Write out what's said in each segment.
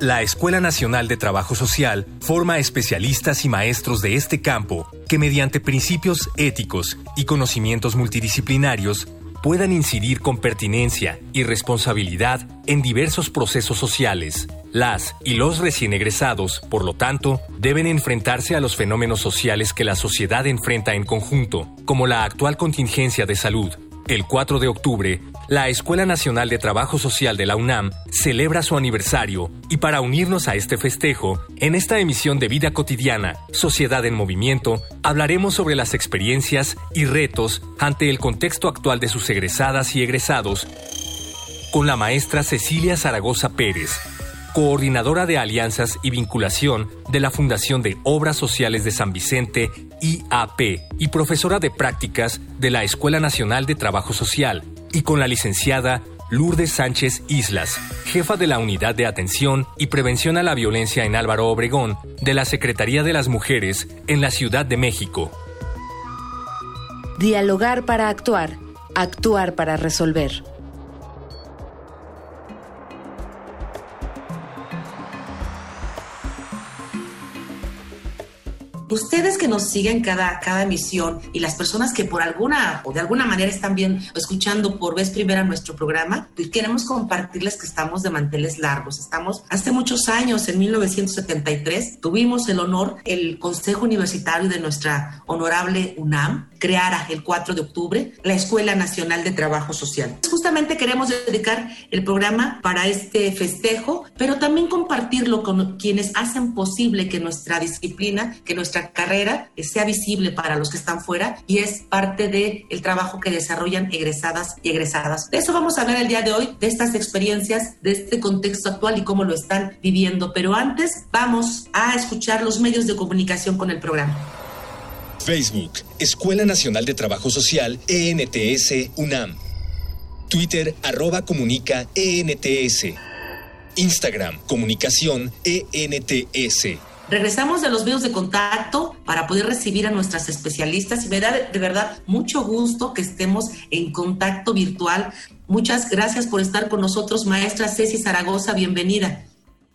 La Escuela Nacional de Trabajo Social forma especialistas y maestros de este campo que mediante principios éticos y conocimientos multidisciplinarios puedan incidir con pertinencia y responsabilidad en diversos procesos sociales. Las y los recién egresados, por lo tanto, deben enfrentarse a los fenómenos sociales que la sociedad enfrenta en conjunto, como la actual contingencia de salud, el 4 de octubre, la Escuela Nacional de Trabajo Social de la UNAM celebra su aniversario y para unirnos a este festejo, en esta emisión de Vida Cotidiana, Sociedad en Movimiento, hablaremos sobre las experiencias y retos ante el contexto actual de sus egresadas y egresados. Con la maestra Cecilia Zaragoza Pérez, coordinadora de alianzas y vinculación de la Fundación de Obras Sociales de San Vicente, IAP, y profesora de prácticas de la Escuela Nacional de Trabajo Social, y con la licenciada Lourdes Sánchez Islas, jefa de la Unidad de Atención y Prevención a la Violencia en Álvaro Obregón, de la Secretaría de las Mujeres en la Ciudad de México. Dialogar para actuar, actuar para resolver. Ustedes que nos siguen cada, cada emisión y las personas que por alguna o de alguna manera están bien escuchando por vez primera nuestro programa, pues queremos compartirles que estamos de manteles largos. Estamos hace muchos años, en 1973, tuvimos el honor, el Consejo Universitario de nuestra honorable UNAM creara el 4 de octubre la Escuela Nacional de Trabajo Social. Justamente queremos dedicar el programa para este festejo, pero también compartirlo con quienes hacen posible que nuestra disciplina, que nuestra carrera sea visible para los que están fuera y es parte del el trabajo que desarrollan egresadas y egresadas. De eso vamos a hablar el día de hoy, de estas experiencias, de este contexto actual y cómo lo están viviendo. Pero antes vamos a escuchar los medios de comunicación con el programa. Facebook, Escuela Nacional de Trabajo Social, ENTS, UNAM. Twitter, arroba comunica, ENTS. Instagram, comunicación, ENTS. Regresamos de los medios de contacto para poder recibir a nuestras especialistas y me da de, verdad mucho gusto que estemos en contacto virtual. Muchas gracias por estar con nosotros, maestra Ceci Zaragoza, bienvenida.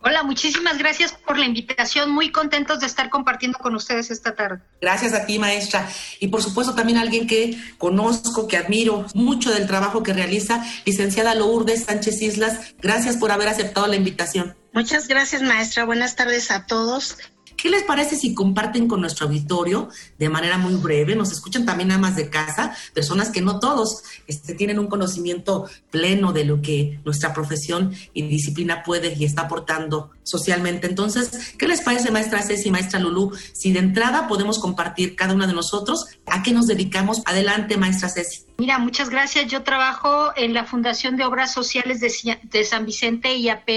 Hola, muchísimas gracias por la invitación. Muy contentos de estar compartiendo con ustedes esta tarde. Gracias a ti, maestra. Y por supuesto también a alguien que conozco, que admiro mucho del trabajo que realiza, licenciada Lourdes Sánchez Islas. Gracias por haber aceptado la invitación. Muchas gracias, maestra. Buenas tardes a todos. ¿Qué les parece si comparten con nuestro auditorio de manera muy breve? Nos escuchan también amas de casa, personas que no todos este, tienen un conocimiento pleno de lo que nuestra profesión y disciplina puede y está aportando socialmente. Entonces, ¿qué les parece, maestra Ceci, maestra Lulú? Si de entrada podemos compartir cada una de nosotros, ¿a qué nos dedicamos? Adelante, maestra Ceci. Mira, muchas gracias. Yo trabajo en la Fundación de Obras Sociales de, San Vicente IAP.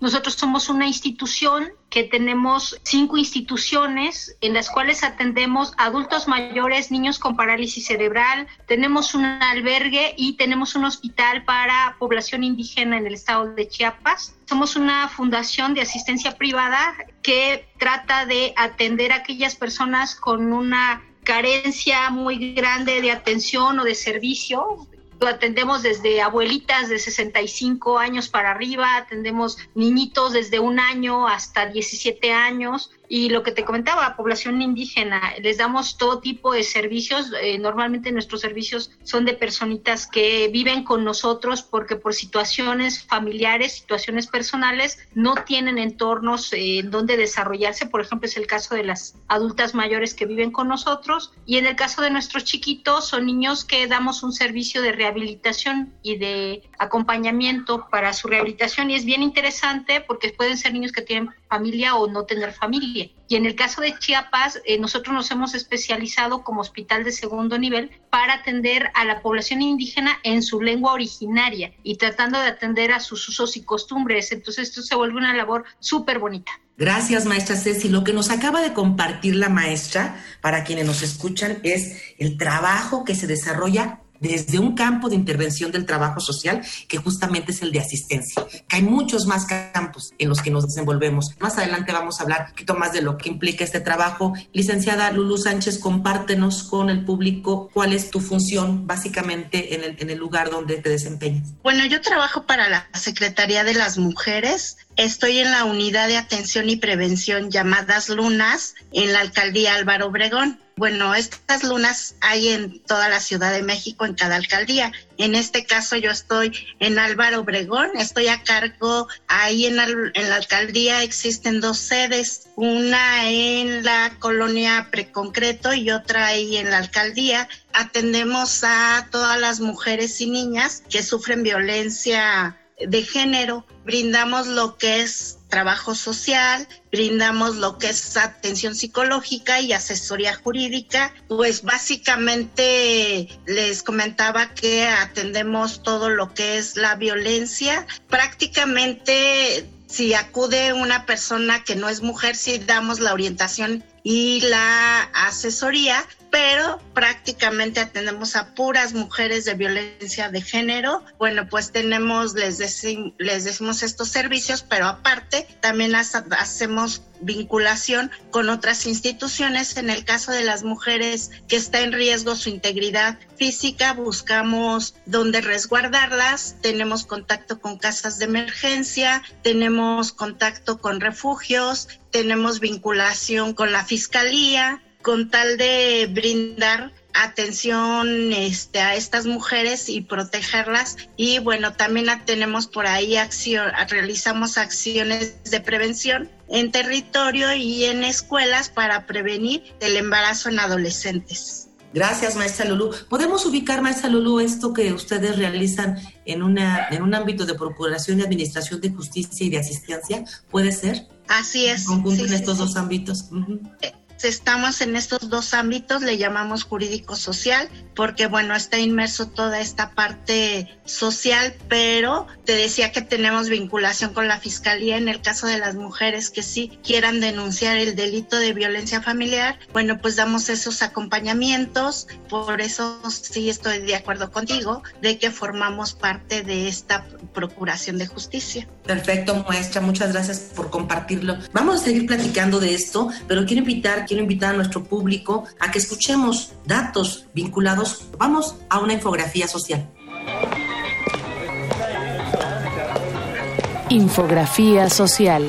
Nosotros somos una institución que tenemos cinco instituciones en las cuales atendemos adultos mayores, niños con parálisis cerebral, tenemos un albergue y tenemos un hospital para población indígena en el estado de Chiapas. Somos una fundación de asistencia privada que trata de atender a aquellas personas con una carencia muy grande de atención o de servicio. Atendemos desde abuelitas de 65 años para arriba, atendemos niñitos desde un año hasta 17 años y lo que te comentaba, población indígena, les damos todo tipo de servicios. Eh, normalmente nuestros servicios son de personitas que viven con nosotros porque por situaciones familiares, situaciones personales, no tienen entornos eh, en donde desarrollarse. Por ejemplo, es el caso de las adultas mayores que viven con nosotros. Y en el caso de nuestros chiquitos, son niños que damos un servicio de rehabilitación y de acompañamiento para su rehabilitación. Y es bien interesante porque pueden ser niños que tienen familia o no tener familia. Y en el caso de Chiapas, eh, nosotros nos hemos especializado como hospital de segundo nivel para atender a la población indígena en su lengua originaria y tratando de atender a sus usos y costumbres. Entonces esto se vuelve una labor súper bonita. Gracias, maestra Ceci. Lo que nos acaba de compartir la maestra, para quienes nos escuchan, es el trabajo que se desarrolla desde un campo de intervención del trabajo social que justamente es el de asistencia. Que hay muchos más campos en los que nos desenvolvemos. Más adelante vamos a hablar un poquito más de lo que implica este trabajo. Licenciada Lulu Sánchez, compártenos con el público cuál es tu función básicamente en el, en el lugar donde te desempeñas. Bueno, yo trabajo para la Secretaría de las Mujeres Estoy en la unidad de atención y prevención llamadas lunas en la alcaldía Álvaro Obregón. Bueno, estas lunas hay en toda la Ciudad de México, en cada alcaldía. En este caso yo estoy en Álvaro Obregón, estoy a cargo, ahí en, la alcaldía existen dos sedes, una en la colonia Preconcreto y otra ahí en la alcaldía. Atendemos a todas las mujeres y niñas que sufren violencia de género, brindamos lo que es trabajo social, brindamos lo que es atención psicológica y asesoría jurídica. Pues básicamente les comentaba que atendemos todo lo que es la violencia. Prácticamente si acude una persona que no es mujer, sí damos la orientación y la asesoría, pero prácticamente atendemos a puras mujeres de violencia de género. Bueno, pues tenemos, les, les decimos estos servicios, pero aparte también hacemos vinculación con otras instituciones. En el caso de las mujeres que está en riesgo su integridad física, buscamos dónde resguardarlas, tenemos contacto con casas de emergencia, tenemos contacto con refugios, tenemos vinculación con la fiscalía, con tal de brindar atención este, a estas mujeres y protegerlas. Y bueno, también tenemos por ahí acción, realizamos acciones de prevención en territorio y en escuelas para prevenir el embarazo en adolescentes. Gracias, maestra Lulú. ¿Podemos ubicar, maestra Lulú, esto que ustedes realizan en, una, en un ámbito de procuración y administración de justicia y de asistencia? ¿Puede ser? Así es. Conjunto en estos dos ámbitos estamos en estos dos ámbitos, le llamamos jurídico social, porque bueno, está inmerso toda esta parte social, pero te decía que tenemos vinculación con la fiscalía en el caso de las mujeres que sí quieran denunciar el delito de violencia familiar, bueno, pues damos esos acompañamientos, por eso sí estoy de acuerdo contigo de que formamos parte de esta procuración de justicia. Perfecto, maestra, muchas gracias por compartirlo. Vamos a seguir platicando de esto, pero quiero invitar quiero invitar a nuestro público a que escuchemos datos vinculados. Vamos a una infografía social. Infografía social.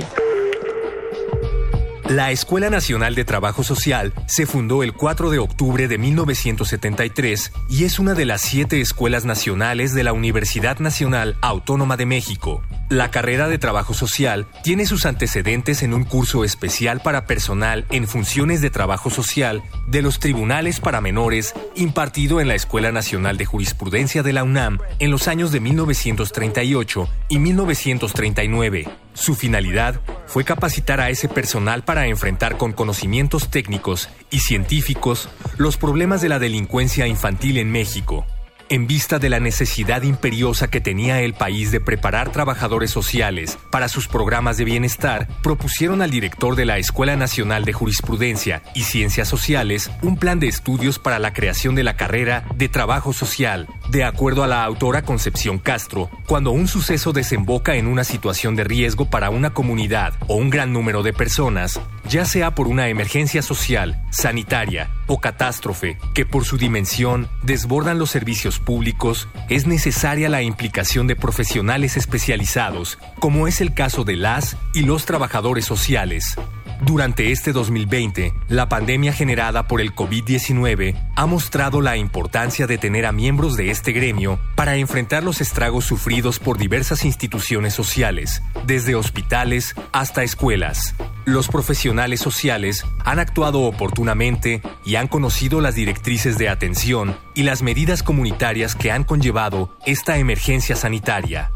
La Escuela Nacional de Trabajo Social se fundó el 4 de octubre de 1973 y es una de las siete escuelas nacionales de la Universidad Nacional Autónoma de México. La carrera de trabajo social tiene sus antecedentes en un curso especial para personal en funciones de trabajo social de los tribunales para menores impartido en la Escuela Nacional de Jurisprudencia de la UNAM en los años de 1938 y 1939. Su finalidad fue capacitar a ese personal para enfrentar con conocimientos técnicos y científicos los problemas de la delincuencia infantil en México en vista de la necesidad imperiosa que tenía el país de preparar trabajadores sociales para sus programas de bienestar, propusieron al director de la Escuela Nacional de Jurisprudencia y Ciencias Sociales un plan de estudios para la creación de la carrera de trabajo social. De acuerdo a la autora Concepción Castro, cuando un suceso desemboca en una situación de riesgo para una comunidad o un gran número de personas, ya sea por una emergencia social, sanitaria o catástrofe que por su dimensión desbordan los servicios públicos, es necesaria la implicación de profesionales especializados, como es el caso de las y los trabajadores sociales. Durante este 2020, la pandemia generada por el COVID-19 ha mostrado la importancia de tener a miembros de este gremio para enfrentar los estragos sufridos por diversas instituciones sociales, desde hospitales hasta escuelas. Los profesionales sociales han actuado oportunamente y han conocido las directrices de atención y las medidas comunitarias que han conllevado esta emergencia sanitaria.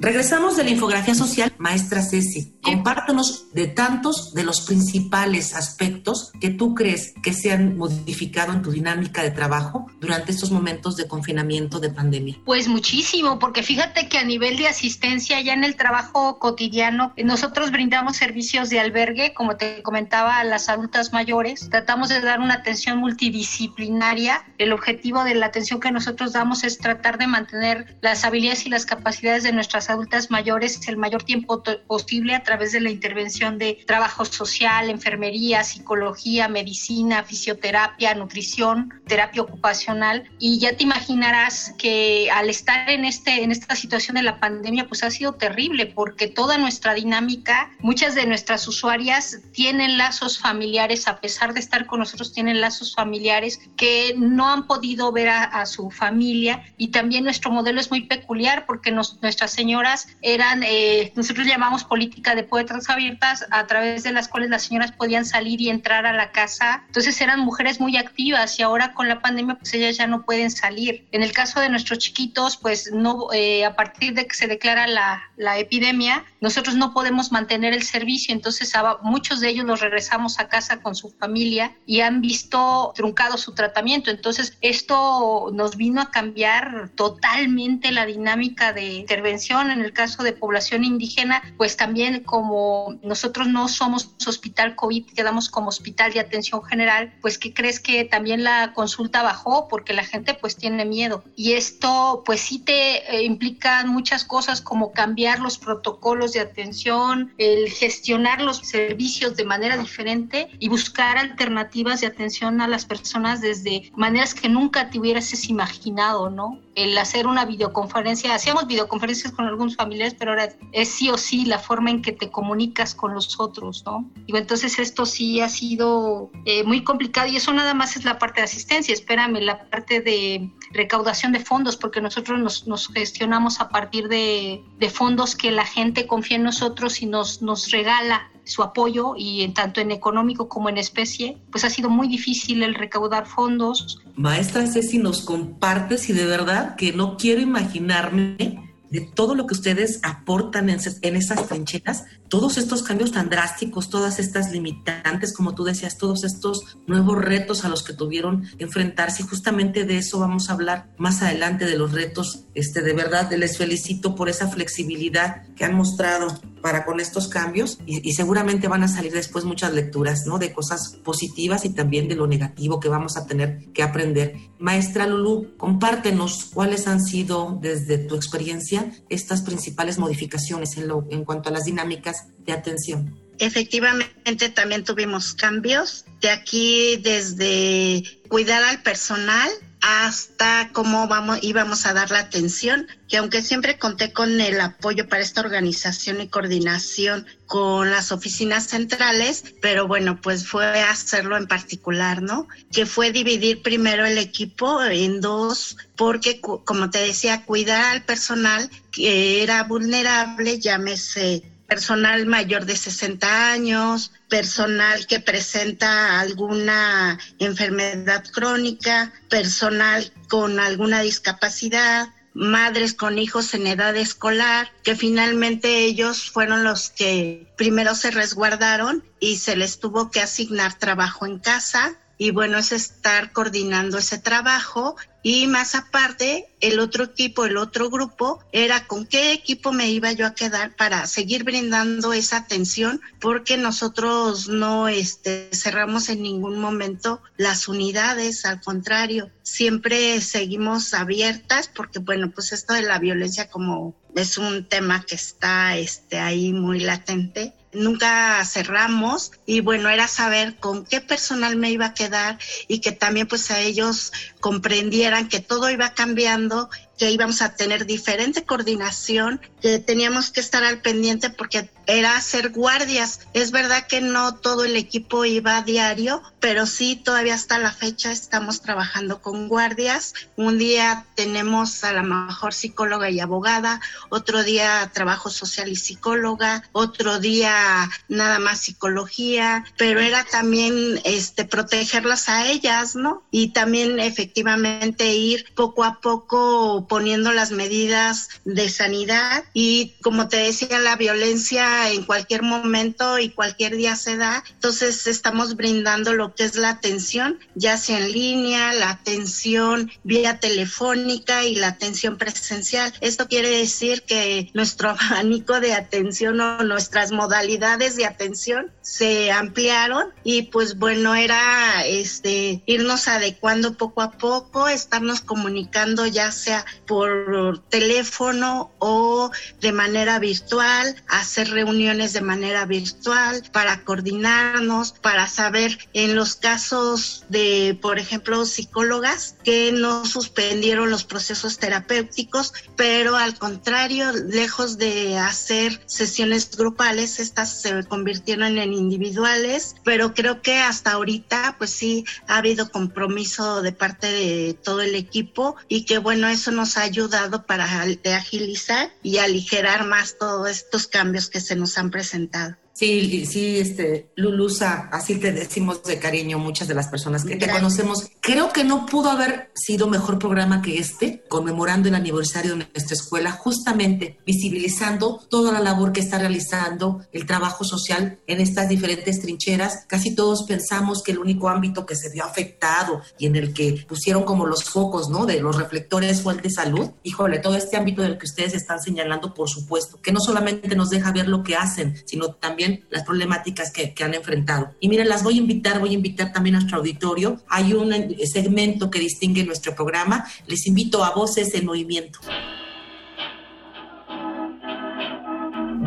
Regresamos de la infografía social, maestra Ceci. Compártanos de tantos de los principales aspectos que tú crees que se han modificado en tu dinámica de trabajo durante estos momentos de confinamiento de pandemia. Pues muchísimo, porque fíjate que a nivel de asistencia ya en el trabajo cotidiano, nosotros brindamos servicios de albergue, como te comentaba, a las adultas mayores. Tratamos de dar una atención multidisciplinaria. El objetivo de la atención que nosotros damos es tratar de mantener las habilidades y las capacidades de nuestras adultas mayores el mayor tiempo posible a través de la intervención de trabajo social, enfermería, psicología, medicina, fisioterapia, nutrición, terapia ocupacional. Y ya te imaginarás que al estar en, este, en esta situación de la pandemia, pues ha sido terrible porque toda nuestra dinámica, muchas de nuestras usuarias tienen lazos familiares, a pesar de estar con nosotros, tienen lazos familiares que no han podido ver a, su familia. Y también nuestro modelo es muy peculiar porque nos, nuestra señora eran, eh, nosotros llamamos política de puertas abiertas, a través de las cuales las señoras podían salir y entrar a la casa. Entonces eran mujeres muy activas y ahora con la pandemia pues ellas ya no pueden salir. En el caso de nuestros chiquitos, pues no, eh, a partir de que se declara la, la, epidemia, nosotros no podemos mantener el servicio, entonces a muchos de ellos los regresamos a casa con su familia y han visto truncado su tratamiento. Entonces esto nos vino a cambiar totalmente la dinámica de intervención en el caso de población indígena, pues también como nosotros no somos hospital COVID, quedamos como hospital de atención general, pues ¿qué crees que también la consulta bajó? Porque la gente pues tiene miedo. Y esto pues sí te eh, implica muchas cosas como cambiar los protocolos de atención, el gestionar los servicios de manera diferente y buscar alternativas de atención a las personas desde maneras que nunca te hubieras imaginado, ¿no? El hacer una videoconferencia, hacíamos videoconferencias con algunos familiares, pero ahora es sí o sí la forma en que te comunicas con los otros, ¿no? Y entonces esto sí ha sido eh, muy complicado y eso nada más es la parte de asistencia, espérame, la parte de recaudación de fondos, porque nosotros nos, nos gestionamos a partir de, de, fondos que la gente confía en nosotros y nos, nos regala su apoyo y en tanto en económico como en especie, pues ha sido muy difícil el recaudar fondos. Maestra Ceci, nos compartes y de verdad que no quiero imaginarme de todo lo que ustedes aportan en, esas trincheras, todos estos cambios tan drásticos, todas estas limitantes, como tú decías, todos estos nuevos retos a los que tuvieron que enfrentarse. Y justamente de eso vamos a hablar más adelante, de los retos. Este, de verdad, les felicito por esa flexibilidad que han mostrado para con estos cambios y, seguramente van a salir después muchas lecturas, ¿no? De cosas positivas y también de lo negativo que vamos a tener que aprender. Maestra Lulu, compártenos cuáles han sido desde tu experiencia estas principales modificaciones en, lo, en cuanto a las dinámicas de atención. Efectivamente, también tuvimos cambios de aquí desde cuidar al personal hasta cómo vamos, íbamos a dar la atención, que aunque siempre conté con el apoyo para esta organización y coordinación con las oficinas centrales, pero bueno, pues fue hacerlo en particular, ¿no? Que fue dividir primero el equipo en dos, porque como te decía, cuidar al personal que era vulnerable, llámese personal mayor de 60 años, personal que presenta alguna enfermedad crónica, personal con alguna discapacidad, madres con hijos en edad escolar, que finalmente ellos fueron los que primero se resguardaron y se les tuvo que asignar trabajo en casa. Y bueno, es estar coordinando ese trabajo y más aparte, el otro equipo, el otro grupo, era con qué equipo me iba yo a quedar para seguir brindando esa atención, porque nosotros no este, cerramos en ningún momento las unidades, al contrario, siempre seguimos abiertas, porque bueno, pues esto de la violencia como es un tema que está este, ahí muy latente, nunca cerramos. Y bueno, era saber con qué personal me iba a quedar y que también pues a ellos comprendieran que todo iba cambiando que íbamos a tener diferente coordinación, que teníamos que estar al pendiente porque era hacer guardias. Es verdad que no todo el equipo iba a diario, pero sí todavía hasta la fecha estamos trabajando con guardias. Un día tenemos a la mejor psicóloga y abogada, otro día trabajo social y psicóloga, otro día nada más psicología, pero era también este protegerlas a ellas, ¿no? Y también efectivamente ir poco a poco poniendo las medidas de sanidad y como te decía la violencia en cualquier momento y cualquier día se da. Entonces estamos brindando lo que es la atención, ya sea en línea, la atención vía telefónica y la atención presencial. Esto quiere decir que nuestro abanico de atención o nuestras modalidades de atención se ampliaron y pues bueno, era este irnos adecuando poco a poco, estarnos comunicando ya sea por teléfono o de manera virtual, hacer reuniones de manera virtual para coordinarnos, para saber en los casos de, por ejemplo, psicólogas que no suspendieron los procesos terapéuticos, pero al contrario, lejos de hacer sesiones grupales, estas se convirtieron en individuales, pero creo que hasta ahorita, pues sí, ha habido compromiso de parte de todo el equipo y que bueno, eso nos ha ayudado para agilizar y aligerar más todos estos cambios que se nos han presentado. Sí, sí, este, Lulusa, así te decimos de cariño muchas de las personas que te conocemos. Creo que no pudo haber sido mejor programa que este, conmemorando el aniversario de nuestra escuela, justamente visibilizando toda la labor que está realizando el trabajo social en estas diferentes trincheras. Casi todos pensamos que el único ámbito que se vio afectado y en el que pusieron como los focos, ¿no? De los reflectores fue el de salud. Híjole, todo este ámbito del que ustedes están señalando, por supuesto, que no solamente nos deja ver lo que hacen, sino también las problemáticas que, han enfrentado. Y miren, las voy a invitar, voy a invitar también a nuestro auditorio. Hay un segmento que distingue nuestro programa. Les invito a Voces en Movimiento.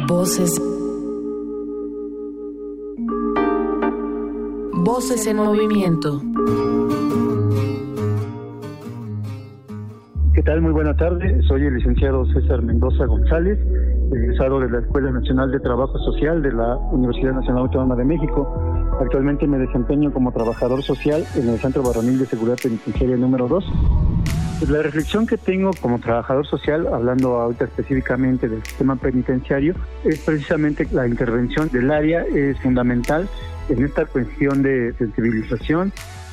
Voces. Voces en movimiento. ¿Qué tal? Muy buena tarde. Soy el licenciado César Mendoza González, egresado de la Escuela Nacional de Trabajo Social de la Universidad Nacional Autónoma de México. Actualmente me desempeño como trabajador social en el Centro Baronil de Seguridad Penitenciaria número 2. Pues la reflexión que tengo como trabajador social, hablando ahorita específicamente del sistema penitenciario, es precisamente la intervención del área es fundamental en esta cuestión de sensibilización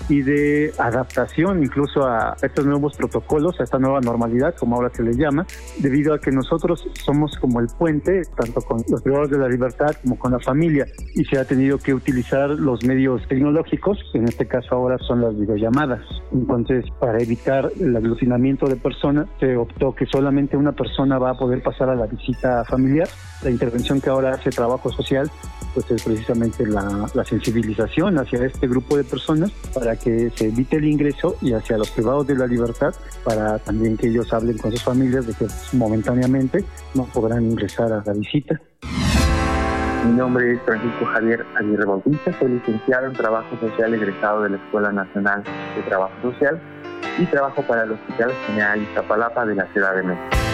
y de adaptación incluso a estos nuevos protocolos, a esta nueva normalidad, como ahora se les llama, debido a que nosotros somos como el puente, tanto con los privados de la libertad como con la familia, y se ha tenido que utilizar los medios tecnológicos, en este caso ahora son las videollamadas. Entonces, para evitar el aglutinamiento de personas, se optó que solamente una persona va a poder pasar a la visita familiar. La intervención que ahora hace trabajo social pues es precisamente la, sensibilización hacia este grupo de personas para que se evite el ingreso y hacia los privados de la libertad para también que ellos hablen con sus familias de que momentáneamente no podrán ingresar a la visita. Mi nombre es Francisco Javier Aguirre Bautista, soy licenciado en Trabajo Social egresado de la Escuela Nacional de Trabajo Social y trabajo para el Hospital General Iztapalapa de la Ciudad de México.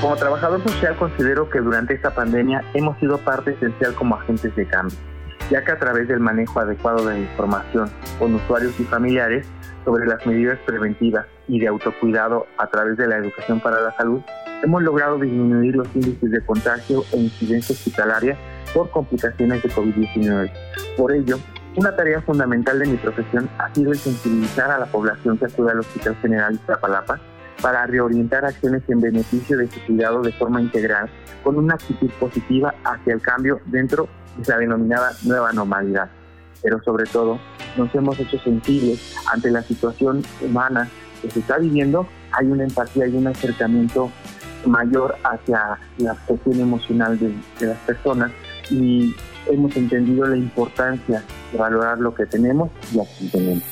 Como trabajador social considero que durante esta pandemia hemos sido parte esencial como agentes de cambio, ya que a través del manejo adecuado de la información con usuarios y familiares sobre las medidas preventivas y de autocuidado a través de la educación para la salud, hemos logrado disminuir los índices de contagio e incidencia hospitalaria por complicaciones de COVID-19. Por ello, una tarea fundamental de mi profesión ha sido el sensibilizar a la población que acude al Hospital General de Iztapalapa para reorientar acciones en beneficio de su cuidado de forma integral, con una actitud positiva hacia el cambio dentro de la denominada nueva normalidad. Pero sobre todo, nos hemos hecho sensibles ante la situación humana que se está viviendo, hay una empatía y un acercamiento mayor hacia la cuestión emocional de, las personas y hemos entendido la importancia de valorar lo que tenemos y aquí tenemos.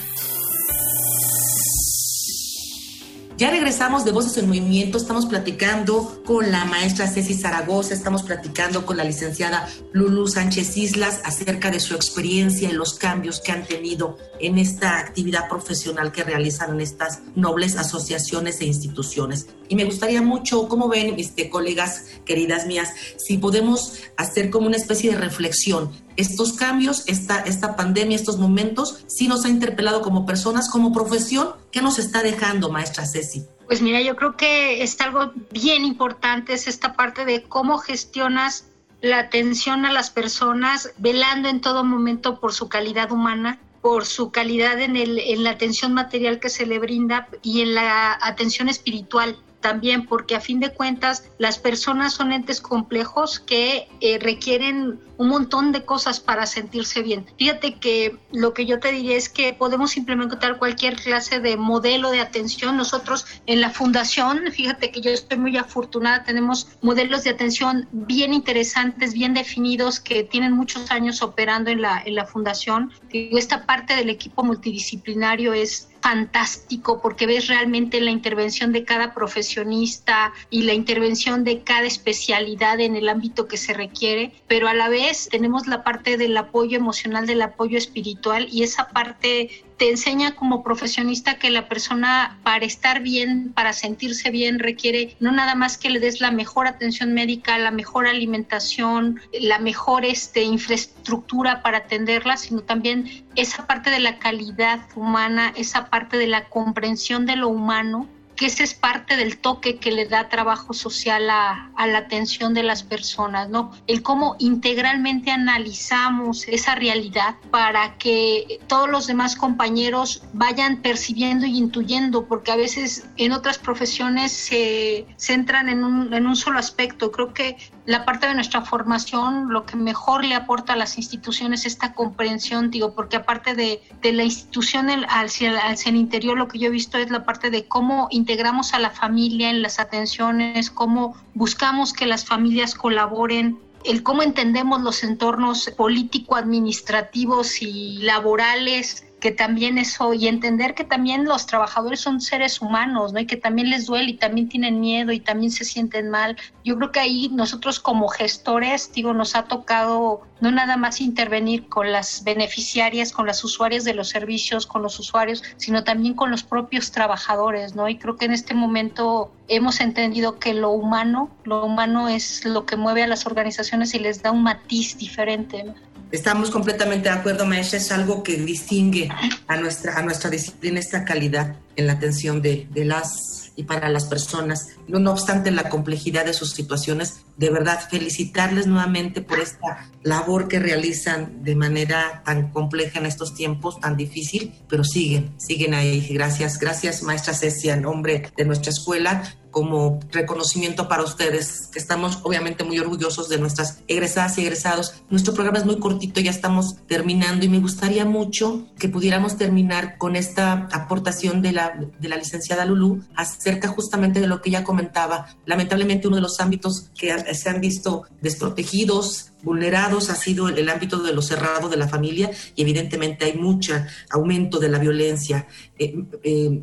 Ya regresamos de Voces en Movimiento, estamos platicando con la maestra Ceci Zaragoza, estamos platicando con la licenciada Lulu Sánchez Islas acerca de su experiencia y los cambios que han tenido en esta actividad profesional que realizan estas nobles asociaciones e instituciones. Y me gustaría mucho, como ven, este, colegas queridas mías, si podemos hacer como una especie de reflexión. Estos cambios, esta, esta pandemia, estos momentos, sí nos ha interpelado como personas, como profesión. ¿Qué nos está dejando, maestra Ceci? Pues mira, yo creo que está algo bien importante, es esta parte de cómo gestionas la atención a las personas, velando en todo momento por su calidad humana, por su calidad en, el, en la atención material que se le brinda y en la atención espiritual también porque a fin de cuentas las personas son entes complejos que eh, requieren un montón de cosas para sentirse bien. Fíjate que lo que yo te diría es que podemos implementar cualquier clase de modelo de atención. Nosotros en la fundación, fíjate que yo estoy muy afortunada, tenemos modelos de atención bien interesantes, bien definidos, que tienen muchos años operando en la, en la fundación. esta parte del equipo multidisciplinario es fantástico porque ves realmente la intervención de cada profesionista y la intervención de cada especialidad en el ámbito que se requiere, pero a la vez tenemos la parte del apoyo emocional, del apoyo espiritual y esa parte te enseña como profesionista que la persona para estar bien, para sentirse bien, requiere no nada más que le des la mejor atención médica, la mejor alimentación, la mejor este, infraestructura para atenderla, sino también esa parte de la calidad humana, esa parte de la comprensión de lo humano que ese es parte del toque que le da trabajo social a, la atención de las personas, ¿no? El cómo integralmente analizamos esa realidad para que todos los demás compañeros vayan percibiendo y intuyendo, porque a veces en otras profesiones se centran en un, en un solo aspecto. Creo que la parte de nuestra formación, lo que mejor le aporta a las instituciones es esta comprensión, digo, porque aparte de, de la institución al, hacia, hacia el interior, lo que yo he visto es la parte de cómo integramos a la familia en las atenciones, cómo buscamos que las familias colaboren, el cómo entendemos los entornos político-administrativos y laborales que también eso, y entender que también los trabajadores son seres humanos, ¿no? Y que también les duele y también tienen miedo y también se sienten mal. Yo creo que ahí nosotros como gestores, digo, nos ha tocado no nada más intervenir con las beneficiarias, con las usuarias de los servicios, con los usuarios, sino también con los propios trabajadores, ¿no? Y creo que en este momento hemos entendido que lo humano, lo humano es lo que mueve a las organizaciones y les da un matiz diferente. Estamos completamente de acuerdo, maestra, es algo que distingue a nuestra, a nuestra disciplina esta calidad en la atención de las y para las personas. No, obstante la complejidad de sus situaciones, de verdad felicitarles nuevamente por esta labor que realizan de manera tan compleja en estos tiempos, tan difícil, pero siguen, siguen ahí. Gracias, gracias maestra Cecia, en nombre de nuestra escuela como reconocimiento para ustedes, que estamos obviamente muy orgullosos de nuestras egresadas y egresados. Nuestro programa es muy cortito, ya estamos terminando y me gustaría mucho que pudiéramos terminar con esta aportación de la, de la licenciada Lulú acerca justamente de lo que ella comentaba. Lamentablemente uno de los ámbitos que se han visto desprotegidos, vulnerados ha sido el, ámbito de lo cerrado de la familia y evidentemente hay mucho aumento de la violencia. Eh, eh,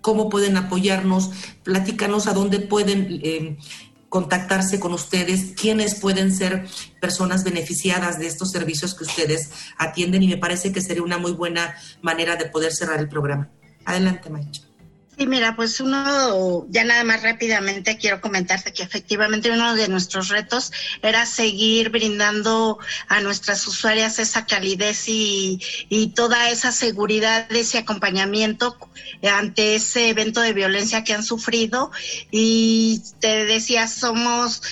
cómo pueden apoyarnos, platícanos a dónde pueden eh, contactarse con ustedes, quiénes pueden ser personas beneficiadas de estos servicios que ustedes atienden y me parece que sería una muy buena manera de poder cerrar el programa. Adelante, Maicha. Sí, mira, pues uno, ya nada más rápidamente quiero comentarte que efectivamente uno de nuestros retos era seguir brindando a nuestras usuarias esa calidez y, y toda esa seguridad, ese acompañamiento ante ese evento de violencia que han sufrido. Y te decía, somos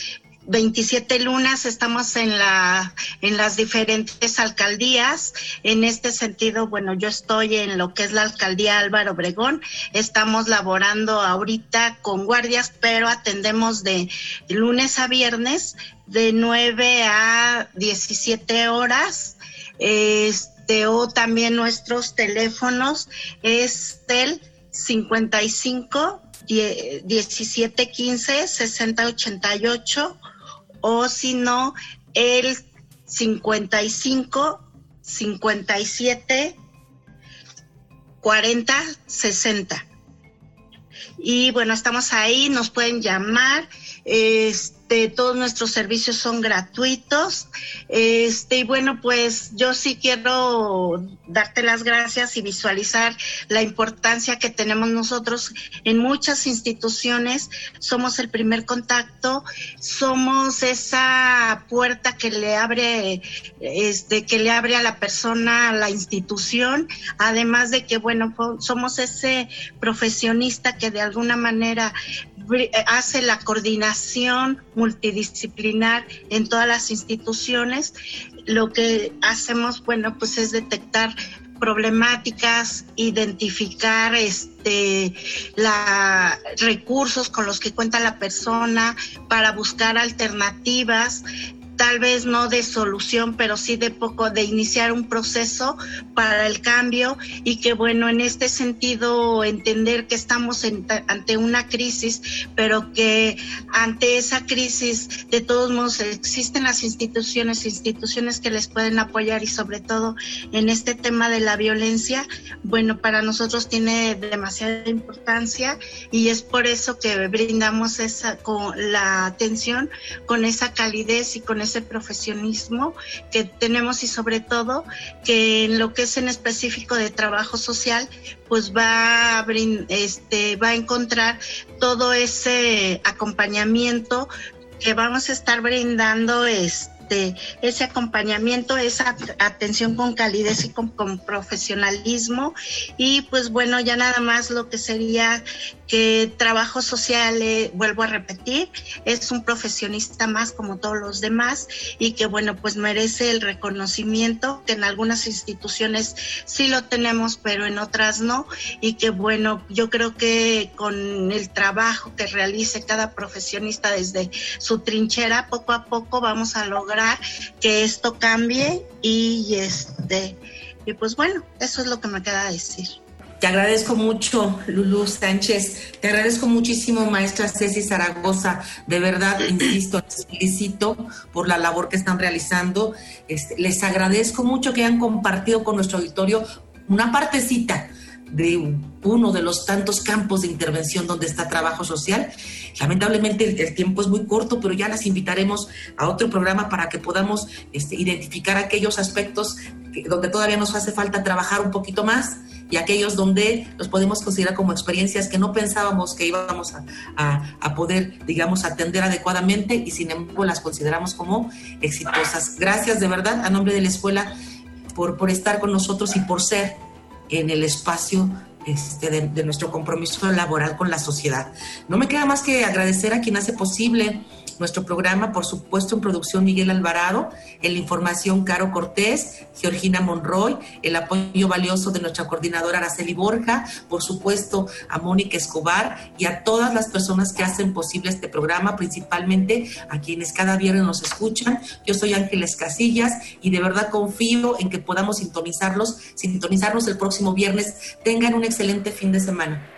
27 lunas estamos en la en las diferentes alcaldías. En este sentido, bueno, yo estoy en lo que es la alcaldía Álvaro Obregón. Estamos laborando ahorita con guardias, pero atendemos de lunes a viernes de 9 a 17 horas. Este o también nuestros teléfonos es el 55 17 15 60 88 o si no, el 55 57 40 60. Y bueno, estamos ahí, nos pueden llamar. Este, todos nuestros servicios son gratuitos. Este, y bueno, pues yo sí quiero darte las gracias y visualizar la importancia que tenemos nosotros en muchas instituciones. Somos el primer contacto, somos esa puerta que le abre, este, que le abre a la persona, a la institución, además de que, bueno, somos ese profesionista que de alguna manera hace la coordinación multidisciplinar en todas las instituciones. Lo que hacemos, bueno, pues es detectar problemáticas, identificar este recursos con los que cuenta la persona para buscar alternativas, tal vez no de solución, pero sí de poco, de iniciar un proceso para el cambio y que bueno, en este sentido entender que estamos ante una crisis, pero que ante esa crisis de todos modos existen las instituciones, instituciones que les pueden apoyar y sobre todo en este tema de la violencia, bueno, para nosotros tiene demasiada importancia y es por eso que brindamos esa con la atención con esa calidez y con ese profesionismo que tenemos y sobre todo que en lo que es en específico de trabajo social, pues va a, este, va a encontrar todo ese acompañamiento que vamos a estar brindando este ese acompañamiento, esa atención con calidez y con, profesionalismo. Y pues bueno, ya nada más lo que sería que trabajo social, eh, vuelvo a repetir, es un profesionista más como todos los demás y que bueno, pues merece el reconocimiento, que en algunas instituciones sí lo tenemos, pero en otras no. Y que bueno, yo creo que con el trabajo que realice cada profesionista desde su trinchera, poco a poco vamos a lograr que esto cambie y este y pues bueno, eso es lo que me queda decir. Te agradezco mucho, Lulú Sánchez. Te agradezco muchísimo, maestra Ceci Zaragoza. De verdad, insisto, les felicito por la labor que están realizando. Este, les agradezco mucho que hayan compartido con nuestro auditorio una partecita de uno de los tantos campos de intervención donde está trabajo social. Lamentablemente el, tiempo es muy corto, pero ya las invitaremos a otro programa para que podamos este, identificar aquellos aspectos donde todavía nos hace falta trabajar un poquito más y aquellos donde los podemos considerar como experiencias que no pensábamos que íbamos a, a poder, digamos, atender adecuadamente y sin embargo las consideramos como exitosas. Gracias de verdad a nombre de la escuela por, por estar con nosotros y por ser en el espacio este, de, nuestro compromiso laboral con la sociedad. No me queda más que agradecer a quien hace posible nuestro programa, por supuesto, en producción Miguel Alvarado, en la información Caro Cortés, Georgina Monroy, el apoyo valioso de nuestra coordinadora Araceli Borja, por supuesto, a Mónica Escobar y a todas las personas que hacen posible este programa, principalmente a quienes cada viernes nos escuchan. Yo soy Ángeles Casillas y de verdad confío en que podamos sintonizarlos, sintonizarnos el próximo viernes. Tengan un excelente fin de semana.